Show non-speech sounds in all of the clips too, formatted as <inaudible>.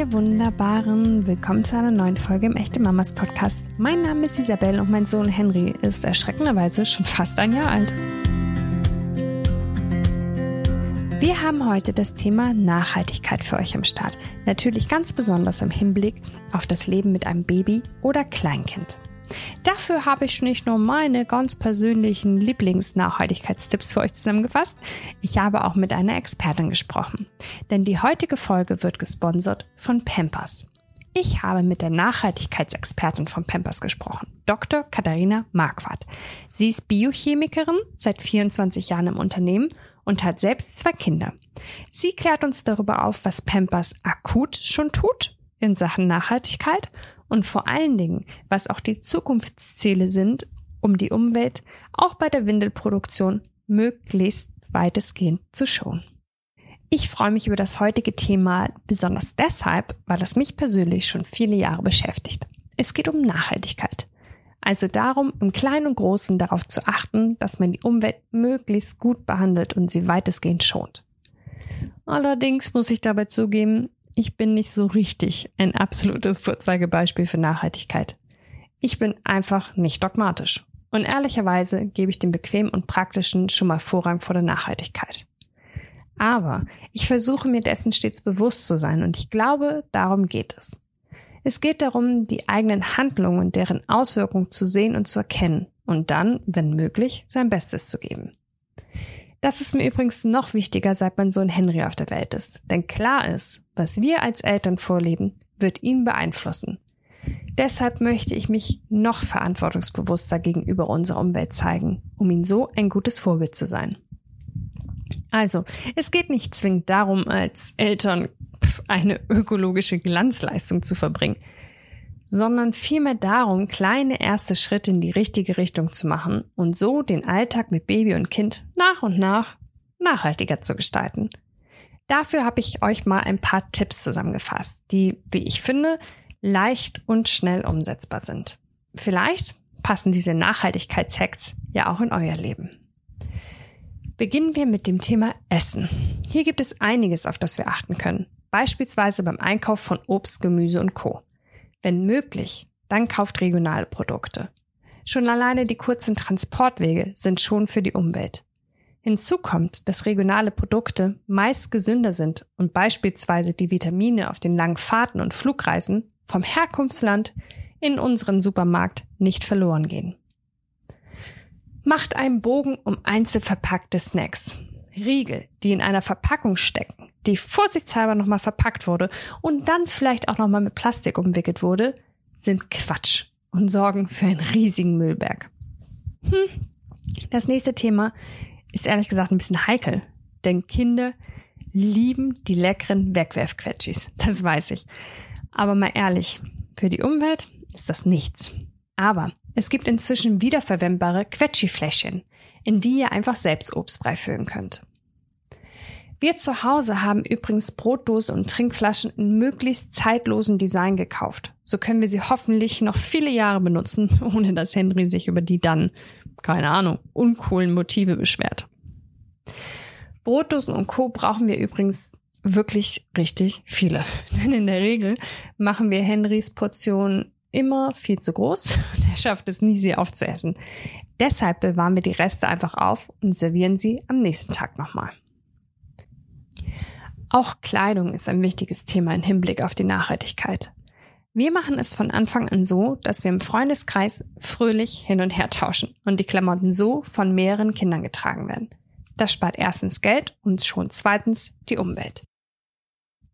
ihr Wunderbaren, willkommen zu einer neuen Folge im Echte Mamas Podcast. Mein Name ist Isabel und mein Sohn Henry ist erschreckenderweise schon fast ein Jahr alt. Wir haben heute das Thema Nachhaltigkeit für euch am Start. Natürlich ganz besonders im Hinblick auf das Leben mit einem Baby oder Kleinkind. Dafür habe ich nicht nur meine ganz persönlichen Lieblingsnachhaltigkeitstipps für euch zusammengefasst, ich habe auch mit einer Expertin gesprochen. Denn die heutige Folge wird gesponsert von Pampers. Ich habe mit der Nachhaltigkeitsexpertin von Pampers gesprochen, Dr. Katharina Marquardt. Sie ist Biochemikerin, seit 24 Jahren im Unternehmen und hat selbst zwei Kinder. Sie klärt uns darüber auf, was Pampers akut schon tut in Sachen Nachhaltigkeit und vor allen Dingen, was auch die Zukunftsziele sind, um die Umwelt auch bei der Windelproduktion möglichst weitestgehend zu schonen. Ich freue mich über das heutige Thema besonders deshalb, weil es mich persönlich schon viele Jahre beschäftigt. Es geht um Nachhaltigkeit. Also darum, im Kleinen und Großen darauf zu achten, dass man die Umwelt möglichst gut behandelt und sie weitestgehend schont. Allerdings muss ich dabei zugeben, ich bin nicht so richtig ein absolutes Vorzeigebeispiel für Nachhaltigkeit. Ich bin einfach nicht dogmatisch. Und ehrlicherweise gebe ich dem Bequemen und Praktischen schon mal Vorrang vor der Nachhaltigkeit. Aber ich versuche mir dessen stets bewusst zu sein und ich glaube, darum geht es. Es geht darum, die eigenen Handlungen und deren Auswirkungen zu sehen und zu erkennen und dann, wenn möglich, sein Bestes zu geben. Das ist mir übrigens noch wichtiger, seit mein Sohn Henry auf der Welt ist. Denn klar ist, was wir als Eltern vorleben, wird ihn beeinflussen. Deshalb möchte ich mich noch verantwortungsbewusster gegenüber unserer Umwelt zeigen, um ihm so ein gutes Vorbild zu sein. Also, es geht nicht zwingend darum, als Eltern eine ökologische Glanzleistung zu verbringen sondern vielmehr darum, kleine erste Schritte in die richtige Richtung zu machen und so den Alltag mit Baby und Kind nach und nach nachhaltiger zu gestalten. Dafür habe ich euch mal ein paar Tipps zusammengefasst, die, wie ich finde, leicht und schnell umsetzbar sind. Vielleicht passen diese Nachhaltigkeitshacks ja auch in euer Leben. Beginnen wir mit dem Thema Essen. Hier gibt es einiges, auf das wir achten können. Beispielsweise beim Einkauf von Obst, Gemüse und Co. Wenn möglich, dann kauft regionale Produkte. Schon alleine die kurzen Transportwege sind schon für die Umwelt. Hinzu kommt, dass regionale Produkte meist gesünder sind und beispielsweise die Vitamine auf den langen Fahrten und Flugreisen vom Herkunftsland in unseren Supermarkt nicht verloren gehen. Macht einen Bogen um einzelverpackte Snacks. Riegel, die in einer Verpackung stecken, die vorsichtshalber nochmal verpackt wurde und dann vielleicht auch nochmal mit Plastik umwickelt wurde, sind Quatsch und sorgen für einen riesigen Müllberg. Hm. Das nächste Thema ist ehrlich gesagt ein bisschen heikel, denn Kinder lieben die leckeren Wegwerfquetschis, das weiß ich. Aber mal ehrlich, für die Umwelt ist das nichts. Aber es gibt inzwischen wiederverwendbare Quetschifläschchen, in die ihr einfach selbst Obstbrei füllen könnt. Wir zu Hause haben übrigens Brotdose und Trinkflaschen in möglichst zeitlosen Design gekauft. So können wir sie hoffentlich noch viele Jahre benutzen, <laughs> ohne dass Henry sich über die dann, keine Ahnung, uncoolen Motive beschwert. Brotdosen und Co. brauchen wir übrigens wirklich richtig viele. <laughs> Denn in der Regel machen wir Henrys Portionen immer viel zu groß <laughs> und er schafft es nie, sie aufzuessen. Deshalb bewahren wir die Reste einfach auf und servieren sie am nächsten Tag nochmal. Auch Kleidung ist ein wichtiges Thema im Hinblick auf die Nachhaltigkeit. Wir machen es von Anfang an so, dass wir im Freundeskreis fröhlich hin und her tauschen und die Klamotten so von mehreren Kindern getragen werden. Das spart erstens Geld und schon zweitens die Umwelt.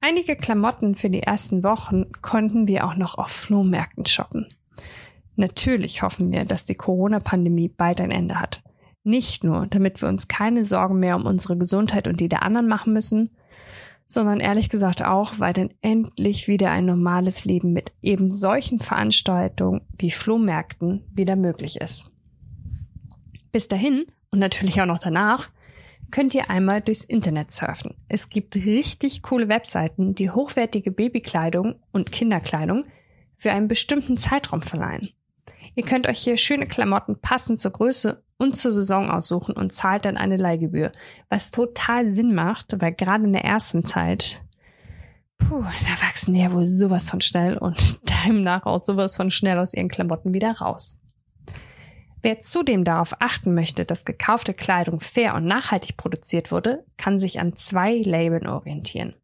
Einige Klamotten für die ersten Wochen konnten wir auch noch auf Flohmärkten shoppen. Natürlich hoffen wir, dass die Corona-Pandemie bald ein Ende hat. Nicht nur, damit wir uns keine Sorgen mehr um unsere Gesundheit und die der anderen machen müssen, sondern ehrlich gesagt auch, weil dann endlich wieder ein normales Leben mit eben solchen Veranstaltungen wie Flohmärkten wieder möglich ist. Bis dahin und natürlich auch noch danach könnt ihr einmal durchs Internet surfen. Es gibt richtig coole Webseiten, die hochwertige Babykleidung und Kinderkleidung für einen bestimmten Zeitraum verleihen. Ihr könnt euch hier schöne Klamotten passend zur Größe und zur Saison aussuchen und zahlt dann eine Leihgebühr, was total Sinn macht, weil gerade in der ersten Zeit puh, da wachsen die ja wohl sowas von schnell und <laughs> demnach auch sowas von schnell aus ihren Klamotten wieder raus. Wer zudem darauf achten möchte, dass gekaufte Kleidung fair und nachhaltig produziert wurde, kann sich an zwei Labeln orientieren.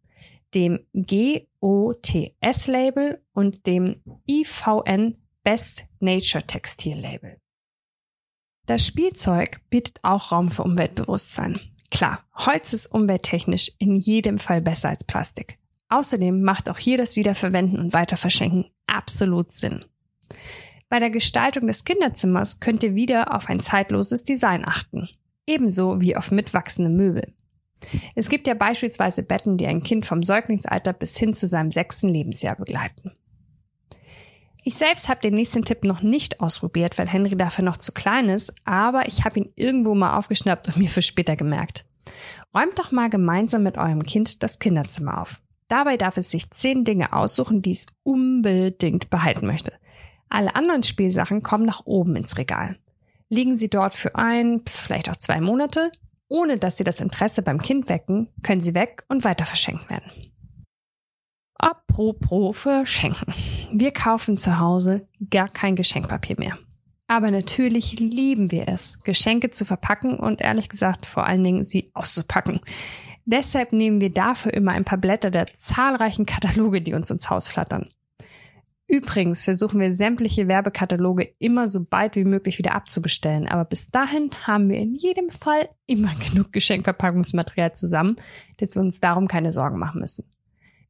Dem GOTS-Label und dem IVN Best Nature Textil Label. Das Spielzeug bietet auch Raum für Umweltbewusstsein. Klar, Holz ist umwelttechnisch in jedem Fall besser als Plastik. Außerdem macht auch hier das Wiederverwenden und Weiterverschenken absolut Sinn. Bei der Gestaltung des Kinderzimmers könnt ihr wieder auf ein zeitloses Design achten. Ebenso wie auf mitwachsende Möbel. Es gibt ja beispielsweise Betten, die ein Kind vom Säuglingsalter bis hin zu seinem sechsten Lebensjahr begleiten. Ich selbst habe den nächsten Tipp noch nicht ausprobiert, weil Henry dafür noch zu klein ist, aber ich habe ihn irgendwo mal aufgeschnappt und mir für später gemerkt. Räumt doch mal gemeinsam mit eurem Kind das Kinderzimmer auf. Dabei darf es sich zehn Dinge aussuchen, die es unbedingt behalten möchte. Alle anderen Spielsachen kommen nach oben ins Regal. Liegen sie dort für ein, vielleicht auch zwei Monate, ohne dass sie das Interesse beim Kind wecken, können sie weg und weiter verschenkt werden. Apropos verschenken. Wir kaufen zu Hause gar kein Geschenkpapier mehr. Aber natürlich lieben wir es, Geschenke zu verpacken und ehrlich gesagt vor allen Dingen sie auszupacken. Deshalb nehmen wir dafür immer ein paar Blätter der zahlreichen Kataloge, die uns ins Haus flattern. Übrigens versuchen wir sämtliche Werbekataloge immer so bald wie möglich wieder abzubestellen, aber bis dahin haben wir in jedem Fall immer genug Geschenkverpackungsmaterial zusammen, dass wir uns darum keine Sorgen machen müssen.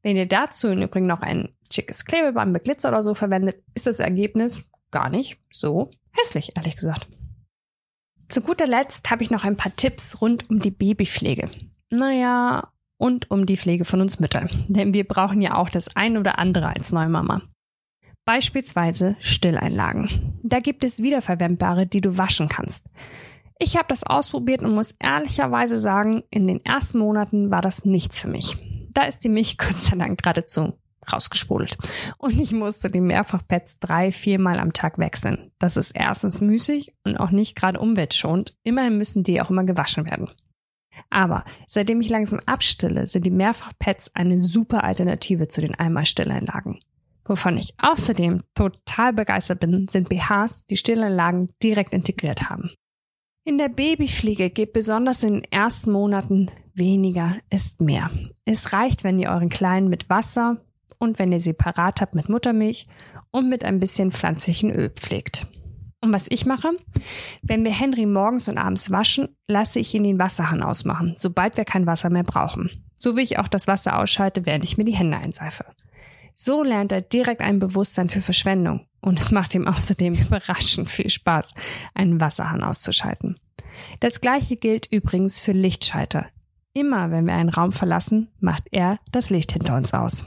Wenn ihr dazu im Übrigen noch ein schickes Klebeband mit Glitzer oder so verwendet, ist das Ergebnis gar nicht so hässlich, ehrlich gesagt. Zu guter Letzt habe ich noch ein paar Tipps rund um die Babypflege. Naja, und um die Pflege von uns Müttern. <laughs> Denn wir brauchen ja auch das ein oder andere als Neumama. Beispielsweise Stilleinlagen. Da gibt es wiederverwendbare, die du waschen kannst. Ich habe das ausprobiert und muss ehrlicherweise sagen, in den ersten Monaten war das nichts für mich. Da ist die Milch <laughs> Gott sei Dank geradezu rausgespult. Und ich musste die Mehrfachpads drei, viermal am Tag wechseln. Das ist erstens müßig und auch nicht gerade umweltschonend. Immerhin müssen die auch immer gewaschen werden. Aber seitdem ich langsam abstille, sind die Mehrfachpads eine super Alternative zu den Einmal-Stilleinlagen. Wovon ich außerdem total begeistert bin, sind BHs, die Stillanlagen direkt integriert haben. In der Babypflege geht besonders in den ersten Monaten weniger ist mehr. Es reicht, wenn ihr euren Kleinen mit Wasser und wenn ihr sie parat habt mit Muttermilch und mit ein bisschen pflanzlichen Öl pflegt. Und was ich mache, wenn wir Henry morgens und abends waschen, lasse ich ihn den Wasserhahn ausmachen, sobald wir kein Wasser mehr brauchen. So wie ich auch das Wasser ausschalte, während ich mir die Hände einseife. So lernt er direkt ein Bewusstsein für Verschwendung und es macht ihm außerdem <laughs> überraschend viel Spaß, einen Wasserhahn auszuschalten. Das gleiche gilt übrigens für Lichtschalter. Immer wenn wir einen Raum verlassen, macht er das Licht hinter uns aus.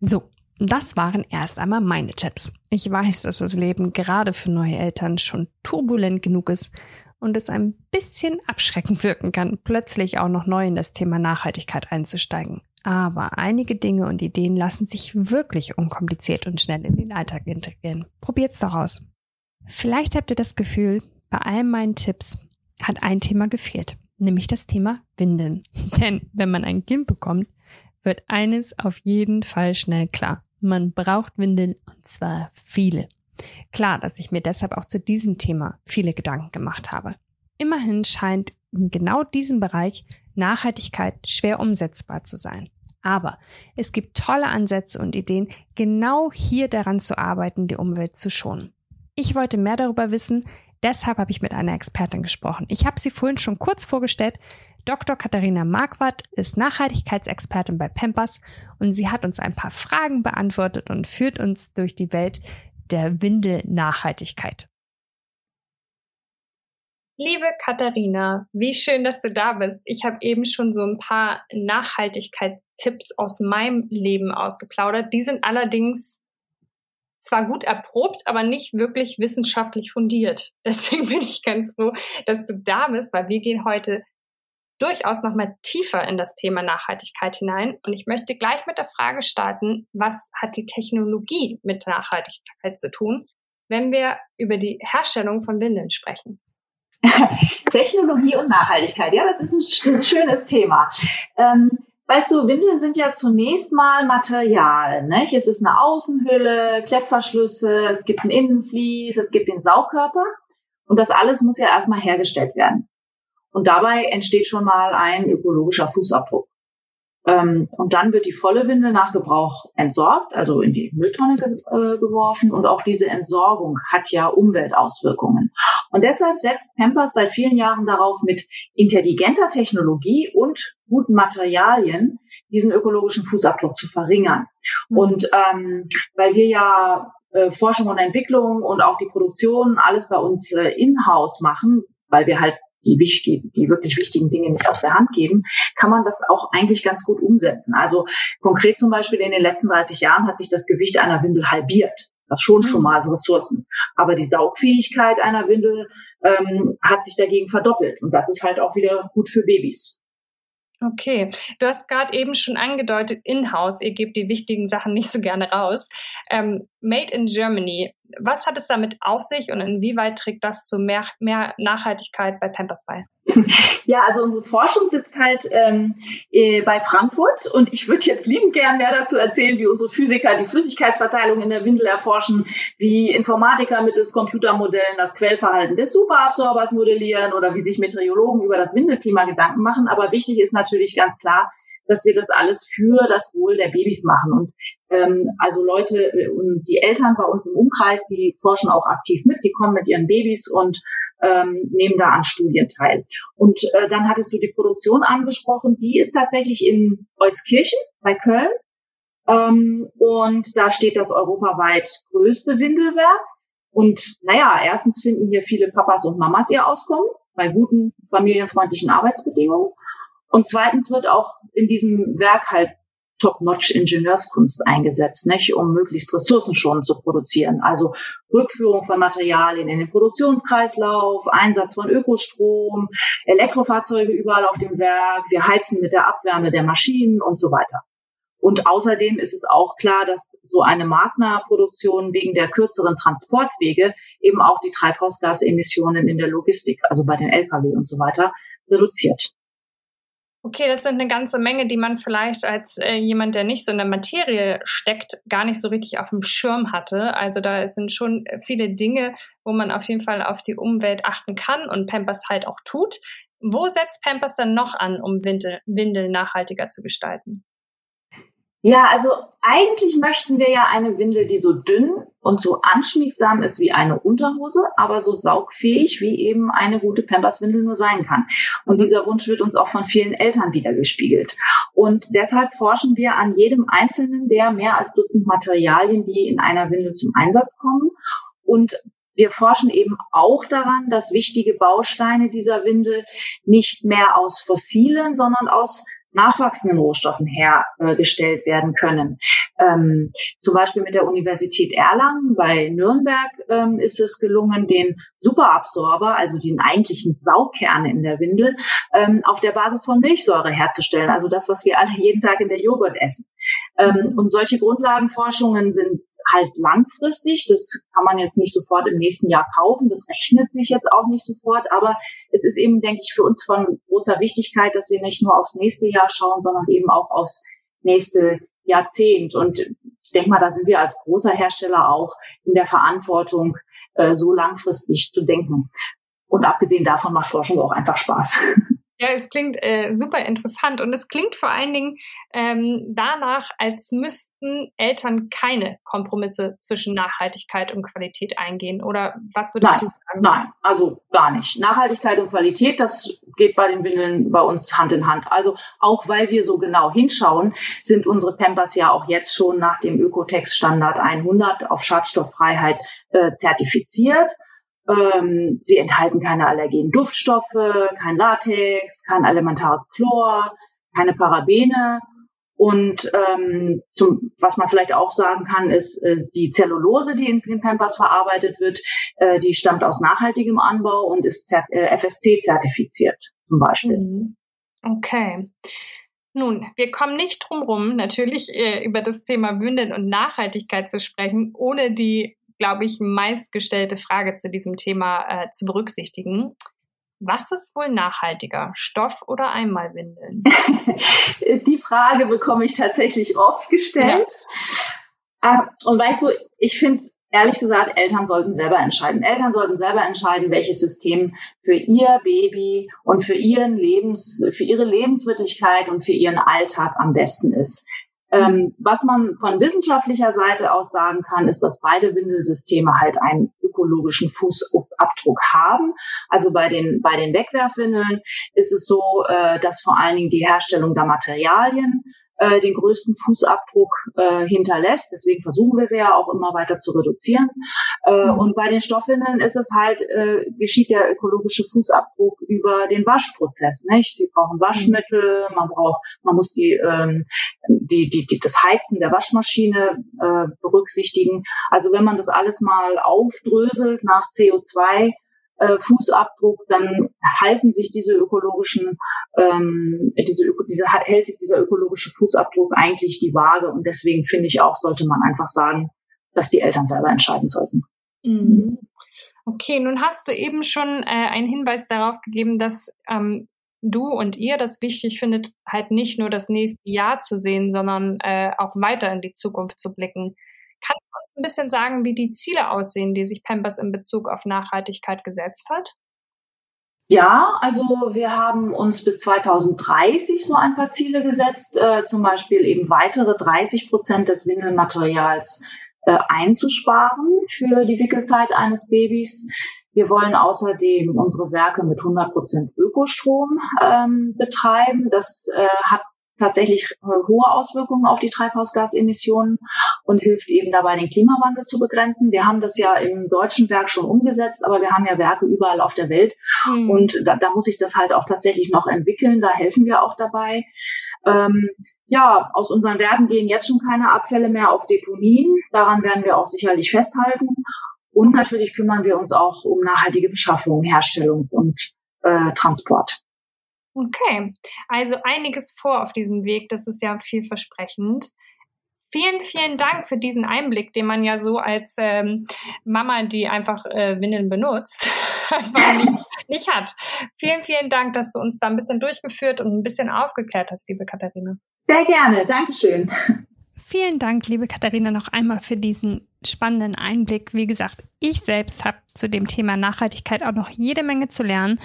So, das waren erst einmal meine Tipps. Ich weiß, dass das Leben gerade für neue Eltern schon turbulent genug ist und es ein bisschen abschreckend wirken kann, plötzlich auch noch neu in das Thema Nachhaltigkeit einzusteigen. Aber einige Dinge und Ideen lassen sich wirklich unkompliziert und schnell in den Alltag integrieren. Probiert's doch aus. Vielleicht habt ihr das Gefühl, bei all meinen Tipps hat ein Thema gefehlt, nämlich das Thema Windeln. <laughs> Denn wenn man ein Kind bekommt, wird eines auf jeden Fall schnell klar. Man braucht Windeln und zwar viele. Klar, dass ich mir deshalb auch zu diesem Thema viele Gedanken gemacht habe. Immerhin scheint in genau diesem Bereich Nachhaltigkeit schwer umsetzbar zu sein. Aber es gibt tolle Ansätze und Ideen, genau hier daran zu arbeiten, die Umwelt zu schonen. Ich wollte mehr darüber wissen, deshalb habe ich mit einer Expertin gesprochen. Ich habe sie vorhin schon kurz vorgestellt. Dr. Katharina Marquardt ist Nachhaltigkeitsexpertin bei Pampers und sie hat uns ein paar Fragen beantwortet und führt uns durch die Welt der Windelnachhaltigkeit. Liebe Katharina, wie schön, dass du da bist. Ich habe eben schon so ein paar Nachhaltigkeitstipps aus meinem Leben ausgeplaudert. Die sind allerdings zwar gut erprobt, aber nicht wirklich wissenschaftlich fundiert. <laughs> Deswegen bin ich ganz froh, dass du da bist, weil wir gehen heute durchaus noch mal tiefer in das Thema Nachhaltigkeit hinein. Und ich möchte gleich mit der Frage starten, was hat die Technologie mit Nachhaltigkeit zu tun, wenn wir über die Herstellung von Windeln sprechen? <laughs> Technologie und Nachhaltigkeit, ja, das ist ein schönes Thema. Ähm, weißt du, Windeln sind ja zunächst mal Material. Nicht? Es ist eine Außenhülle, Klettverschlüsse, es gibt ein Innenvlies, es gibt den Saugkörper. Und das alles muss ja erstmal hergestellt werden. Und dabei entsteht schon mal ein ökologischer Fußabdruck. Ähm, und dann wird die volle Windel nach Gebrauch entsorgt, also in die Mülltonne ge äh, geworfen. Und auch diese Entsorgung hat ja Umweltauswirkungen. Und deshalb setzt Pampers seit vielen Jahren darauf, mit intelligenter Technologie und guten Materialien diesen ökologischen Fußabdruck zu verringern. Mhm. Und ähm, weil wir ja äh, Forschung und Entwicklung und auch die Produktion alles bei uns äh, in-house machen, weil wir halt die, wichtig, die wirklich wichtigen Dinge nicht aus der Hand geben, kann man das auch eigentlich ganz gut umsetzen. Also konkret zum Beispiel in den letzten 30 Jahren hat sich das Gewicht einer Windel halbiert. Das schon schon mhm. mal als Ressourcen. Aber die Saugfähigkeit einer Windel ähm, hat sich dagegen verdoppelt. Und das ist halt auch wieder gut für Babys. Okay, du hast gerade eben schon angedeutet, in-house, ihr gebt die wichtigen Sachen nicht so gerne raus. Ähm, Made in Germany, was hat es damit auf sich und inwieweit trägt das zu mehr, mehr Nachhaltigkeit bei Pampers bei? <laughs> Ja, also unsere Forschung sitzt halt ähm, äh, bei Frankfurt und ich würde jetzt liebend gern mehr dazu erzählen, wie unsere Physiker die Flüssigkeitsverteilung in der Windel erforschen, wie Informatiker mittels Computermodellen das Quellverhalten des Superabsorbers modellieren oder wie sich Meteorologen über das Windelklima Gedanken machen. Aber wichtig ist natürlich ganz klar, dass wir das alles für das Wohl der Babys machen. Und ähm, also Leute und die Eltern bei uns im Umkreis, die forschen auch aktiv mit, die kommen mit ihren Babys und ähm, nehmen da an Studien teil. Und äh, dann hattest du die Produktion angesprochen, die ist tatsächlich in Euskirchen bei Köln. Ähm, und da steht das europaweit größte Windelwerk. Und naja, erstens finden hier viele Papas und Mamas ihr Auskommen bei guten familienfreundlichen Arbeitsbedingungen. Und zweitens wird auch in diesem Werk halt Top-Notch-Ingenieurskunst eingesetzt, nicht, um möglichst ressourcenschonend zu produzieren. Also Rückführung von Materialien in den Produktionskreislauf, Einsatz von Ökostrom, Elektrofahrzeuge überall auf dem Werk, wir heizen mit der Abwärme der Maschinen und so weiter. Und außerdem ist es auch klar, dass so eine Magna-Produktion wegen der kürzeren Transportwege eben auch die Treibhausgasemissionen in der Logistik, also bei den Lkw und so weiter, reduziert. Okay, das sind eine ganze Menge, die man vielleicht als äh, jemand, der nicht so in der Materie steckt, gar nicht so richtig auf dem Schirm hatte. Also da sind schon viele Dinge, wo man auf jeden Fall auf die Umwelt achten kann und Pampers halt auch tut. Wo setzt Pampers dann noch an, um Windel, Windeln nachhaltiger zu gestalten? Ja, also eigentlich möchten wir ja eine Windel, die so dünn und so anschmiegsam ist wie eine Unterhose, aber so saugfähig wie eben eine gute Pampers-Windel nur sein kann. Und dieser Wunsch wird uns auch von vielen Eltern wiedergespiegelt. Und deshalb forschen wir an jedem einzelnen der mehr als Dutzend Materialien, die in einer Windel zum Einsatz kommen. Und wir forschen eben auch daran, dass wichtige Bausteine dieser Windel nicht mehr aus fossilen, sondern aus nachwachsenden Rohstoffen hergestellt werden können. Ähm, zum Beispiel mit der Universität Erlangen bei Nürnberg ähm, ist es gelungen, den Superabsorber, also den eigentlichen Saugkern in der Windel, ähm, auf der Basis von Milchsäure herzustellen, also das, was wir alle jeden Tag in der Joghurt essen. Ähm, und solche Grundlagenforschungen sind halt langfristig. Das kann man jetzt nicht sofort im nächsten Jahr kaufen. Das rechnet sich jetzt auch nicht sofort. Aber es ist eben, denke ich, für uns von großer Wichtigkeit, dass wir nicht nur aufs nächste Jahr schauen, sondern eben auch aufs nächste Jahrzehnt. Und ich denke mal, da sind wir als großer Hersteller auch in der Verantwortung, äh, so langfristig zu denken. Und abgesehen davon macht Forschung auch einfach Spaß. <laughs> Ja, es klingt äh, super interessant und es klingt vor allen Dingen ähm, danach, als müssten Eltern keine Kompromisse zwischen Nachhaltigkeit und Qualität eingehen. Oder was würdest nein, du sagen? Nein, also gar nicht. Nachhaltigkeit und Qualität, das geht bei den Windeln bei uns Hand in Hand. Also auch weil wir so genau hinschauen, sind unsere Pampers ja auch jetzt schon nach dem Ökotex-Standard 100 auf Schadstofffreiheit äh, zertifiziert. Ähm, sie enthalten keine allergenen Duftstoffe, kein Latex, kein elementares Chlor, keine Parabene. Und ähm, zum, was man vielleicht auch sagen kann, ist, äh, die Zellulose, die in den Pampers verarbeitet wird, äh, die stammt aus nachhaltigem Anbau und ist äh, FSC-zertifiziert zum Beispiel. Mhm. Okay. Nun, wir kommen nicht drum rum, natürlich äh, über das Thema Windeln und Nachhaltigkeit zu sprechen, ohne die glaube ich, meistgestellte Frage zu diesem Thema äh, zu berücksichtigen. Was ist wohl nachhaltiger, Stoff oder Einmalwindeln? <laughs> Die Frage bekomme ich tatsächlich oft gestellt. Ja. Ah, und weißt du, ich finde ehrlich gesagt, Eltern sollten selber entscheiden. Eltern sollten selber entscheiden, welches System für ihr Baby und für ihren Lebens, für ihre Lebenswirklichkeit und für ihren Alltag am besten ist. Ähm, was man von wissenschaftlicher Seite aus sagen kann, ist, dass beide Windelsysteme halt einen ökologischen Fußabdruck haben. Also bei den, bei den Wegwerfwindeln ist es so, äh, dass vor allen Dingen die Herstellung der Materialien äh, den größten Fußabdruck äh, hinterlässt. Deswegen versuchen wir sie ja auch immer weiter zu reduzieren. Äh, mhm. Und bei den Stoffwindeln ist es halt, äh, geschieht der ökologische Fußabdruck über den Waschprozess. Nicht? Sie brauchen mhm. Waschmittel, man braucht, man muss die, ähm, die, die, die, das Heizen der Waschmaschine äh, berücksichtigen. Also wenn man das alles mal aufdröselt nach CO2, äh, Fußabdruck, dann halten sich diese ökologischen, ähm, diese, diese, hält sich dieser ökologische Fußabdruck eigentlich die Waage. Und deswegen finde ich auch, sollte man einfach sagen, dass die Eltern selber entscheiden sollten. Mhm. Okay, nun hast du eben schon äh, einen Hinweis darauf gegeben, dass ähm, du und ihr das wichtig findet, halt nicht nur das nächste Jahr zu sehen, sondern äh, auch weiter in die Zukunft zu blicken. Kannst du uns ein bisschen sagen, wie die Ziele aussehen, die sich Pampers in Bezug auf Nachhaltigkeit gesetzt hat? Ja, also wir haben uns bis 2030 so ein paar Ziele gesetzt, äh, zum Beispiel eben weitere 30 Prozent des Windelmaterials äh, einzusparen für die Wickelzeit eines Babys. Wir wollen außerdem unsere Werke mit 100 Prozent Ökostrom ähm, betreiben. Das äh, hat tatsächlich äh, hohe Auswirkungen auf die Treibhausgasemissionen und hilft eben dabei, den Klimawandel zu begrenzen. Wir haben das ja im deutschen Werk schon umgesetzt, aber wir haben ja Werke überall auf der Welt mhm. und da, da, muss sich das halt auch tatsächlich noch entwickeln. Da helfen wir auch dabei. Ähm, ja, aus unseren Werken gehen jetzt schon keine Abfälle mehr auf Deponien. Daran werden wir auch sicherlich festhalten. Und natürlich kümmern wir uns auch um nachhaltige Beschaffung, Herstellung und äh, Transport. Okay, also einiges vor auf diesem Weg. Das ist ja vielversprechend. Vielen, vielen Dank für diesen Einblick, den man ja so als ähm, Mama, die einfach äh, Windeln benutzt, <laughs> einfach <laughs> nicht, nicht hat. Vielen, vielen Dank, dass du uns da ein bisschen durchgeführt und ein bisschen aufgeklärt hast, liebe Katharina. Sehr gerne, Dankeschön. Vielen Dank, liebe Katharina, noch einmal für diesen spannenden Einblick. Wie gesagt, ich selbst habe zu dem Thema Nachhaltigkeit auch noch jede Menge zu lernen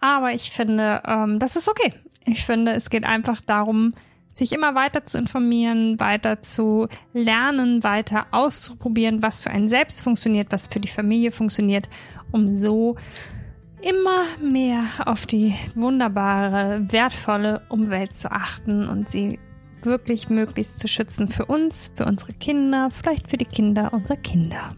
aber ich finde, ähm, das ist okay. Ich finde, es geht einfach darum, sich immer weiter zu informieren, weiter zu lernen, weiter auszuprobieren, was für einen selbst funktioniert, was für die Familie funktioniert, um so immer mehr auf die wunderbare, wertvolle Umwelt zu achten und sie wirklich möglichst zu schützen für uns, für unsere Kinder, vielleicht für die Kinder unserer Kinder.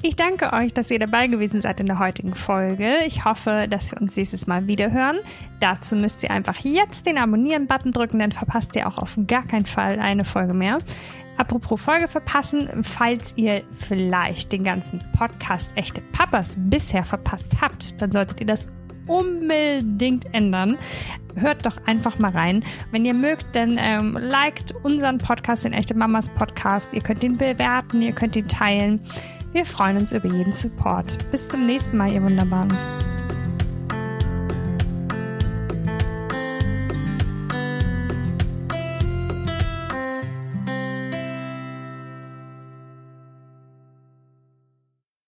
Ich danke euch, dass ihr dabei gewesen seid in der heutigen Folge. Ich hoffe, dass wir uns nächstes Mal wieder hören. Dazu müsst ihr einfach jetzt den Abonnieren-Button drücken, dann verpasst ihr auch auf gar keinen Fall eine Folge mehr. Apropos Folge verpassen, falls ihr vielleicht den ganzen Podcast Echte Papas bisher verpasst habt, dann solltet ihr das unbedingt ändern. Hört doch einfach mal rein. Wenn ihr mögt, dann ähm, liked unseren Podcast, den Echte Mamas Podcast. Ihr könnt ihn bewerten, ihr könnt ihn teilen. Wir freuen uns über jeden Support. Bis zum nächsten Mal, ihr Wunderbaren.